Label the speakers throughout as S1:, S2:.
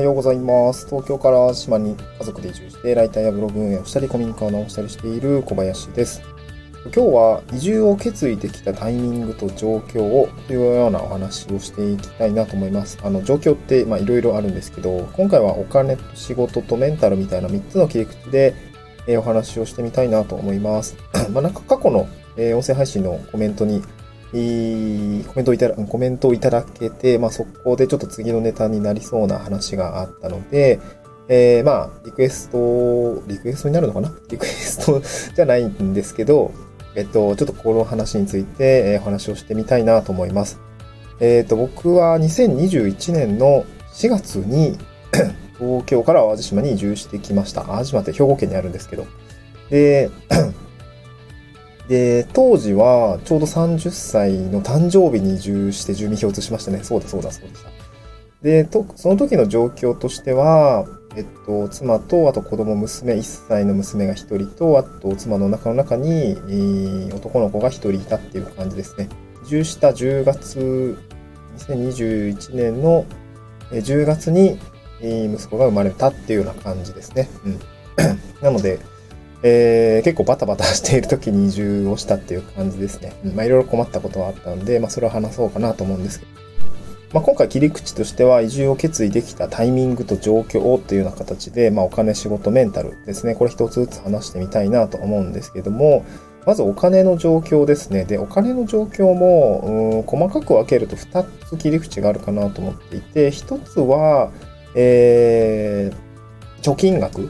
S1: はようございます。東京から島に家族で移住して、ライターやブログ運営をしたり、古民家を直したりしている小林です。今日は移住を決意できたタイミングと状況をというようなお話をしていきたいなと思います。あの、状況って、いろいろあるんですけど、今回はお金と仕事とメンタルみたいな3つの切り口で、えお話をしてみたいなと思います。まあ、なんか過去の、え音声配信のコメントに、コメントをいただ、コメントをいただけて、まあ、そこでちょっと次のネタになりそうな話があったので、えーまあ、リクエスト、リクエストになるのかな？リクエスト じゃないんですけど、えっと、ちょっとこの話について、えーお話をしてみたいなと思います。えっと、僕は2021年の4月に 東京から淡路島に移住してきました。淡路島って兵庫県にあるんですけど。で、で、当時はちょうど30歳の誕生日に移住して住民票を移しましたね。そうだそうだそうでした。で、と、その時の状況としては、えっと、妻と、あと子供、娘、1歳の娘が1人と、あと妻の中の中に、えー男の子が1人いたっていう感じですね。移住した10月、2021年の10月に、え息子が生まれたっていうような感じですね。うん。なので、えー結構バタバタしている時に移住をしたっていう感じですね。まあいろいろ困ったことはあったので、まあそれを話そうかなと思うんですけど。まあ今回切り口としては移住を決意できたタイミングと状況をというような形で、まあお金、仕事、メンタルですね。これ一つずつ話してみたいなと思うんですけども、まずお金の状況ですね。で、お金の状況も、うん細かく分けると2つ切り口があるかなと思っていて、1つは、えー貯金額っ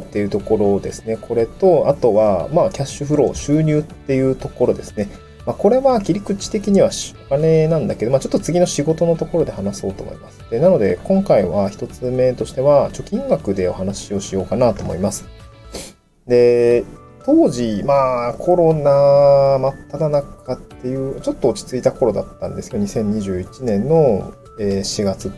S1: ていうところですね。これと、あとは、まあ、キャッシュフロー、収入っていうところですね。まあ、これは切り口的にはお金なんだけど、まあ、ちょっと次の仕事のところで話そうと思います。でなので、今回は一つ目としては、貯金額でお話をしようかなと思います。で、当時、まあ、コロナ真っ只中っていう、ちょっと落ち着いた頃だったんですけど、2021年の4月、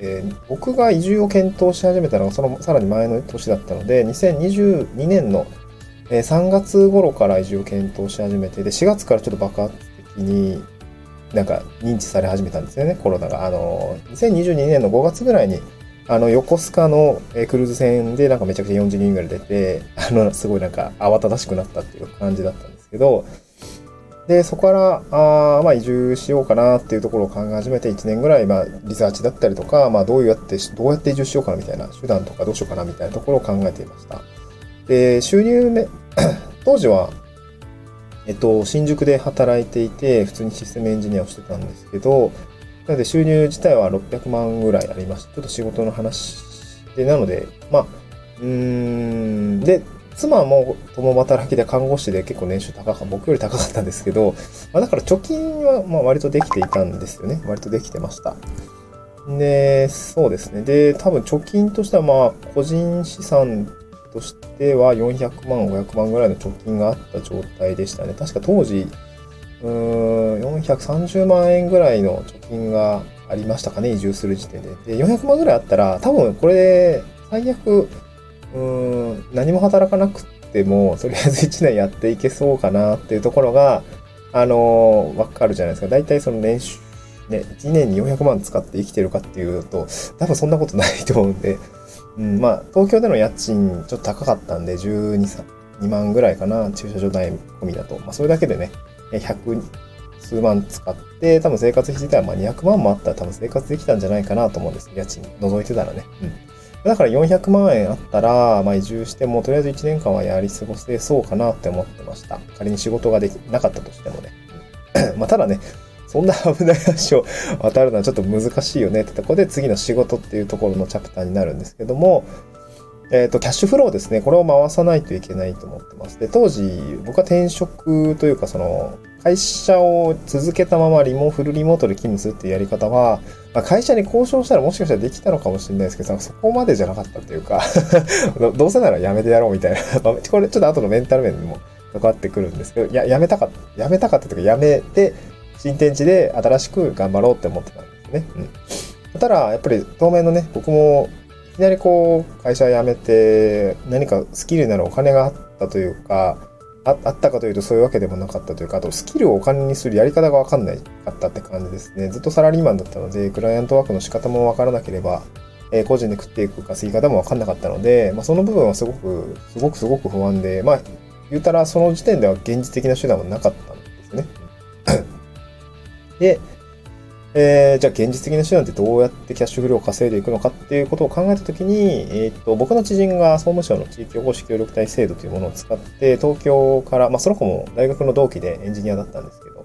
S1: えー僕が移住を検討し始めたのがそのさらに前の年だったので、2022年のえ3月頃から移住を検討し始めて、で、4月からちょっと爆発的になんか認知され始めたんですよね、コロナが。あの、2022年の5月ぐらいに、あの、横須賀のえクルーズ船でなんかめちゃくちゃ40人ぐらい出て、あの、すごいなんか慌ただしくなったっていう感じだったんですけど、で、そこから、あまあ移住しようかなっていうところを考え始めて1年ぐらい、まあリサーチだったりとか、まあどうやって、どうやって移住しようかなみたいな手段とかどうしようかなみたいなところを考えていました。で、収入め、当時は、えっと、新宿で働いていて、普通にシステムエンジニアをしてたんですけど、なので収入自体は600万ぐらいありました。ちょっと仕事の話で、なので、まあ、うーん、で、妻も共働きで看護師で結構年収高かった、僕より高かったんですけど、まあ、だから貯金はまあ割とできていたんですよね。割とできてました。で、そうですね。で、多分貯金としてはまあ、個人資産としては400万、500万ぐらいの貯金があった状態でしたね。確か当時、うーん、430万円ぐらいの貯金がありましたかね、移住する時点で。で、400万ぐらいあったら、多分これで、最悪、うん、何も働かなくても、とりあえず1年やっていけそうかなっていうところが、あのーわかるじゃないですか。大体その年収、ね、1年に400万使って生きてるかっていうと、多分そんなことないと思うんで、うん、まあ、東京での家賃ちょっと高かったんで、12、2万ぐらいかな、駐車場代込みだと。まあ、それだけでね、100数万使って、多分生活費自体はま200万もあったら多分生活できたんじゃないかなと思うんです。家賃除いてたらね。うん。だから400万円あったら、まあ移住してもとりあえず1年間はやり過ごせそうかなって思ってました。仮に仕事ができなかったとしてもね。まあただね、そんな 危ない橋を 渡るのはちょっと難しいよねってとこで次の仕事っていうところのチャプターになるんですけども、えっ、と、キャッシュフローですね。これを回さないといけないと思ってます。で、当時、僕は転職というか、その、会社を続けたままリモフルリモートで勤務するっていうやり方は、まあ、会社に交渉したらもしかしたらできたのかもしれないですけど、そこまでじゃなかったっていうか ど、うせならやめてやろうみたいな。これちょっと後のメンタル面にも関わってくるんですけど、や、やめたかった、やめたかったというか、やめて、新天地で新しく頑張ろうって思ってたんですね。うん。ただ、やっぱり当面のね、僕もいきなりこう、会社辞めて、何かスキルになるお金があったというか、ああったかというとそういうわけでもなかったというか、あとスキルをお金にするやり方がわかんないかったって感じですね。ずっとサラリーマンだったので、クライアントワークの仕方もわからなければ、えー、個人で食っていく稼ぎ方もわかんなかったので、まあ、その部分はすごく、すごくすごく不安で、まあ、言うたらその時点では現実的な手段はなかったんですね。で、えー、じゃあ現実的な手段ってどうやってキャッシュフローを稼いでいくのかっていうことを考えたときに、えー、っと、僕の知人が総務省の地域おこし協力隊制度というものを使って、東京から、まあ、その子も大学の同期でエンジニアだったんですけど、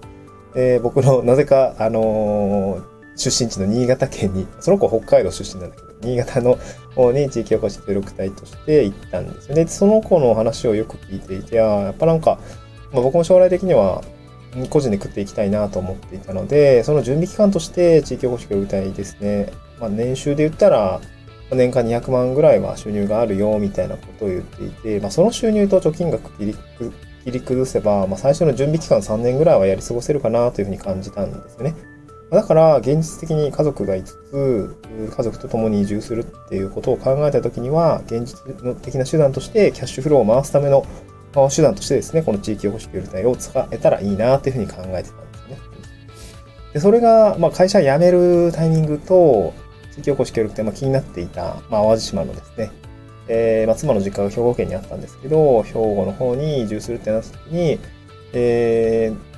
S1: えー、僕のなぜか、あのー、出身地の新潟県に、その子北海道出身なんだけど、新潟の方に地域おこし協力隊として行ったんですよね。その子の話をよく聞いていて、あやっぱなんか、まあ、僕も将来的には個人で食っていきたいなと思っていたので、その準備期間として地域おこし協力隊ですね。まあ、年収で言ったら、年間200万ぐらいは収入があるよ、みたいなことを言っていて、まあ、その収入と貯金額切り切り崩せば、まあ、最初の準備期間3年ぐらいはやり過ごせるかなというふうに感じたんですよね。だから、現実的に家族が5つ、家族と共に移住するっていうことを考えたときには、現実的な手段としてキャッシュフローを回すための手段としてですね、この地域おこし協力隊を使えたらいいなというふうに考えてたんですね。で、それが、まあ、会社辞めるタイミングと、地域おこし協力隊、まあ、気になっていた、まあ、淡路島のですね、えー、まあ、妻の実家が兵庫県にあったんですけど、兵庫の方に移住するってなった時に、えー、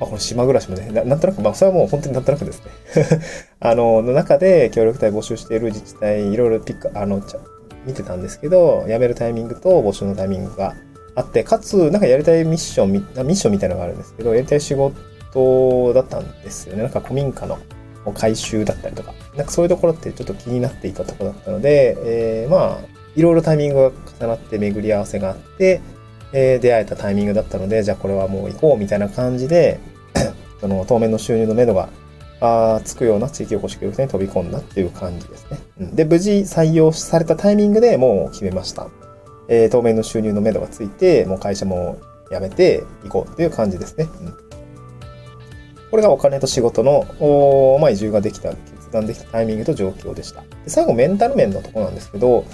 S1: まあ、この島暮らしもねな、なんとなく、まあ、それはもう本当になんとなくですね。あの、の中で協力隊募集している自治体、いろいろピック、あの、見てたんですけど、辞めるタイミングと募集のタイミングがあって、かつ、なんかやりたいミッション、ミッションみたいなのがあるんですけど、やりたい仕事だったんですよね。なんか古民家の改修だったりとか、なんかそういうところってちょっと気になっていたところだったので、えー、まあ、いろいろタイミングが重なって巡り合わせがあって、えー、出会えたタイミングだったので、じゃあこれはもう行こうみたいな感じで、その当面の収入のめどがあつくような地域おこし協力隊に飛び込んだっていう感じですね。うん、で、無事採用されたタイミングでもう決めました。えー、当面の収入のめどがついて、もう会社も辞めていこうっていう感じですね。うん、これがお金と仕事の、まあ、移住ができた、決断できたタイミングと状況でした。で最後、メンタル面のところなんですけど、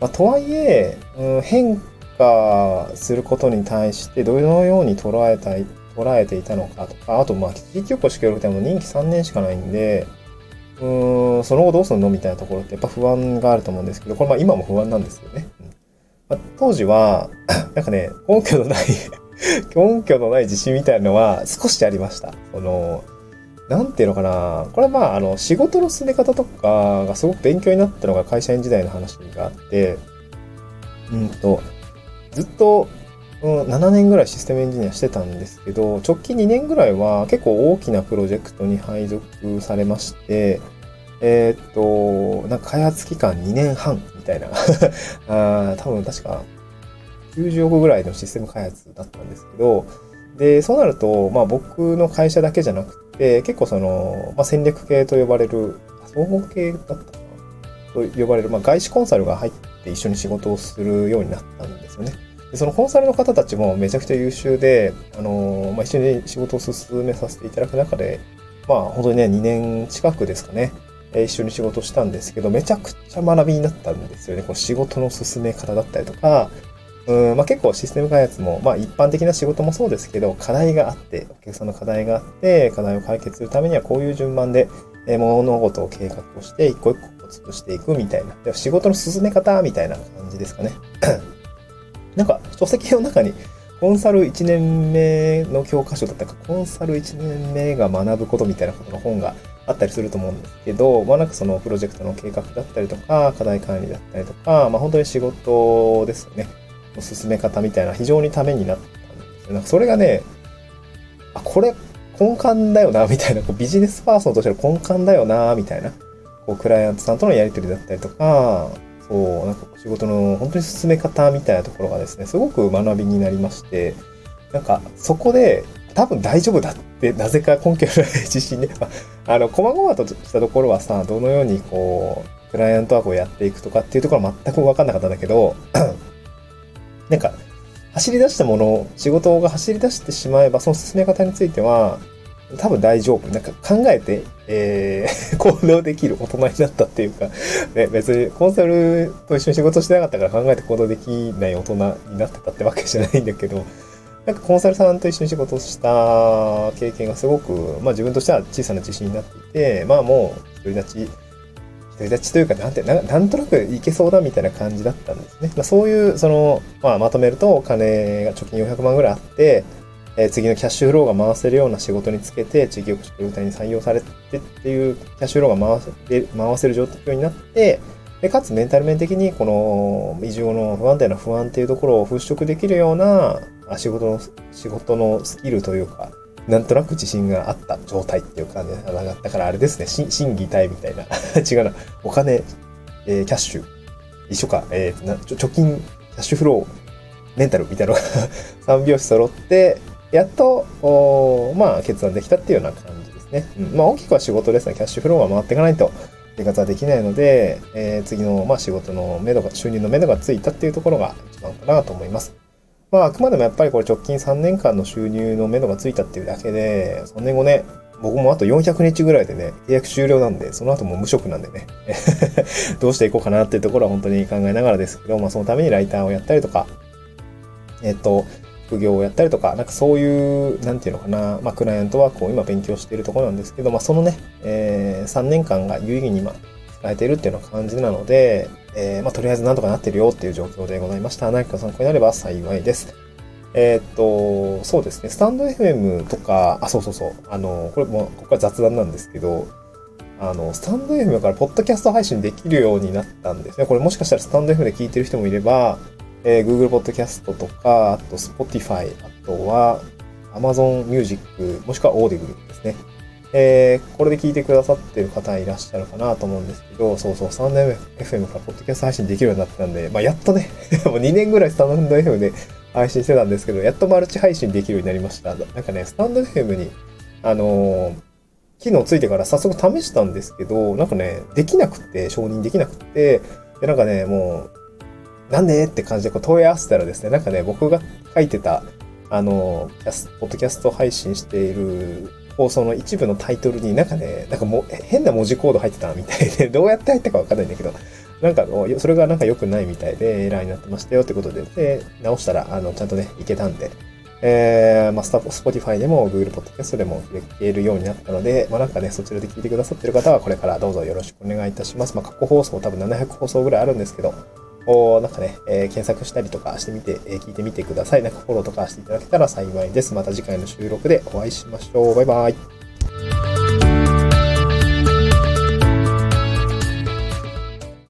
S1: まあ、とはいえ、うん、変化することに対してどのように捉えたい、捉えていたのかとか、あと、まあ、地域おこし協力隊も任期3年しかないんで、うーん、その後どうするのみたいなところってやっぱ不安があると思うんですけど、これまあ今も不安なんですよね。まあ、当時は、なんかね、根拠のない根拠のない自信みたいなのは少しありました。その、なんていうのかな。これはまあ、あの、仕事の進め方とかがすごく勉強になったのが会社員時代の話があって、うんと、ずっと、うん、7年ぐらいシステムエンジニアしてたんですけど、直近2年ぐらいは結構大きなプロジェクトに配属されまして、えー、っと、なんか開発期間2年半みたいな。あ多分確か90億ぐらいのシステム開発だったんですけど、で、そうなると、まあ僕の会社だけじゃなくて、結構その、まあ、戦略系と呼ばれる、総合系だったかな？と呼ばれる、まあ、外資コンサルが入って一緒に仕事をするようになったんですよね。でそのコンサルの方たちもめちゃくちゃ優秀で、あのまあ、一緒に仕事を進めさせていただく中で、まあ本当にね、2年近くですかね、一緒に仕事したんですけど、めちゃくちゃ学びになったんですよね。この仕事の進め方だったりとか、うんまあ、結構システム開発も、まあ一般的な仕事もそうですけど、課題があって、お客さんの課題があって、課題を解決するためにはこういう順番で、え物事を計画をして、一個一個潰していくみたいな。仕事の進め方みたいな感じですかね。なんか、書籍の中に、コンサル1年目の教科書だったか、コンサル1年目が学ぶことみたいなことの本があったりすると思うんですけど、まあなんかそのプロジェクトの計画だったりとか、課題管理だったりとか、まあ本当に仕事ですよね。の進め方みたいな非常にためになったんですよ。なんかそれがね、あ、これ根幹だよな、みたいな、こうビジネスパーソンとしての根幹だよな、みたいな、こうクライアントさんとのやり取りだったりとか、そう、なんか仕事の本当に進め方みたいなところがですね、すごく学びになりまして、なんかそこで多分大丈夫だってでなぜか根拠のない自信ね、あの、細々としたところはさ、どのようにこう、クライアントワークをやっていくとかっていうところは全く分かんなかったんだけど、なんか、走り出したもの、仕事が走り出してしまえば、その進め方については、多分大丈夫。なんか考えて、えー、行動できる大人になったっていうか、ね、別にコンサルと一緒に仕事してなかったから考えて行動できない大人になってたってわけじゃないんだけど、なんかコンサルさんと一緒に仕事した経験がすごく、まあ自分としては小さな自信になっていて、まあもう独り立ち、独り立ちというか、なんて、ななんとなくいけそうだみたいな感じだったんですね。まあ、そういう、その、まあ、まとめると、お金が貯金400万ぐらいあって、えー、次のキャッシュフローが回せるような仕事につけて、地域おこし協力隊に採用されてっていう、キャッシュフローが回せ回せる状況になって、で、かつメンタル面的にこの移住後の不安定な不安っていうところを払拭できるような仕事の、仕事のスキルというか、なんとなく自信があった状態っていうかね、だからあれですね、審議体みたいな。違うな。お金、えー、キャッシュ、一緒か、えー、貯金、キャッシュフロー、メンタルみたいなのが 3拍子揃って、やっと、まあ、決断できたっていうような感じですね。うん、まあ、大きくは仕事ですね。キャッシュフローが回っていかないと生活はできないので、えー、次の、まあ、仕事の目処が、収入の目処がついたっていうところが一番かなと思います。まあ、あくまでもやっぱりこれ直近3年間の収入の目処がついたっていうだけで、3年後ね、僕もあと400日ぐらいでね、契約終了なんで、その後も無職なんでね、どうしていこうかなっていうところは本当に考えながらですけど、まあそのためにライターをやったりとか、えっと、副業をやったりとか、なんかそういう、なんていうのかな、まあ、クライアントワークを今勉強しているところなんですけど、まあ、そのね、えー、3年間が有意義に今、使えているっていうような感じなので、えー、まあ、とりあえずなんとかなってるよっていう状況でございました。何か参考になれば幸いです。えー、っと、そうですね、スタンド FM とか、あ、そうそうそう、あの、これも、ここは雑談なんですけど、あの、スタンド FM からポッドキャスト配信できるようになったんですね。これもしかしたらスタンド FM で聞いてる人もいれば、えー、Google Podcast とか、あと Spotify、あとは Amazon Music、もしくは Audible ですね。えー、これで聞いてくださってる方いらっしゃるかなと思うんですけど、そうそう、スタンド FM からポッドキャスト配信できるようになったんで、まあ、やっとね、もう2年ぐらいスタンド FM で配信してたんですけど、やっとマルチ配信できるようになりました。なんかね、スタンド FM に、あのー、機能ついてから早速試したんですけど、なんかね、できなくて、承認できなくて、で、なんかね、もう、なんでって感じでこう問い合わせたらですね、なんかね、僕が書いてた、あの、キャスポッドキャスト配信している放送の一部のタイトルになんかね、なんかもう変な文字コード入ってたみたいで、どうやって入ったかわかんないんだけど、なんかそれがなんか良くないみたいでエラーになってましたよってことで、で、直したら、あの、ちゃんとね、いけたんで、えー、まあ、スタ、 Spotify でも Google Podcast でも聞けるようになったので、まあ、なんかね、そちらで聞いてくださってる方はこれからどうぞよろしくお願いいたします。まあ、過去放送多分700放送ぐらいあるんですけど、こうなんかね、えー、検索したりとかしてみて、えー、聞いてみてください。なんかフォローとかしていただけたら幸いです。また次回の収録でお会いしましょう。バイバイ。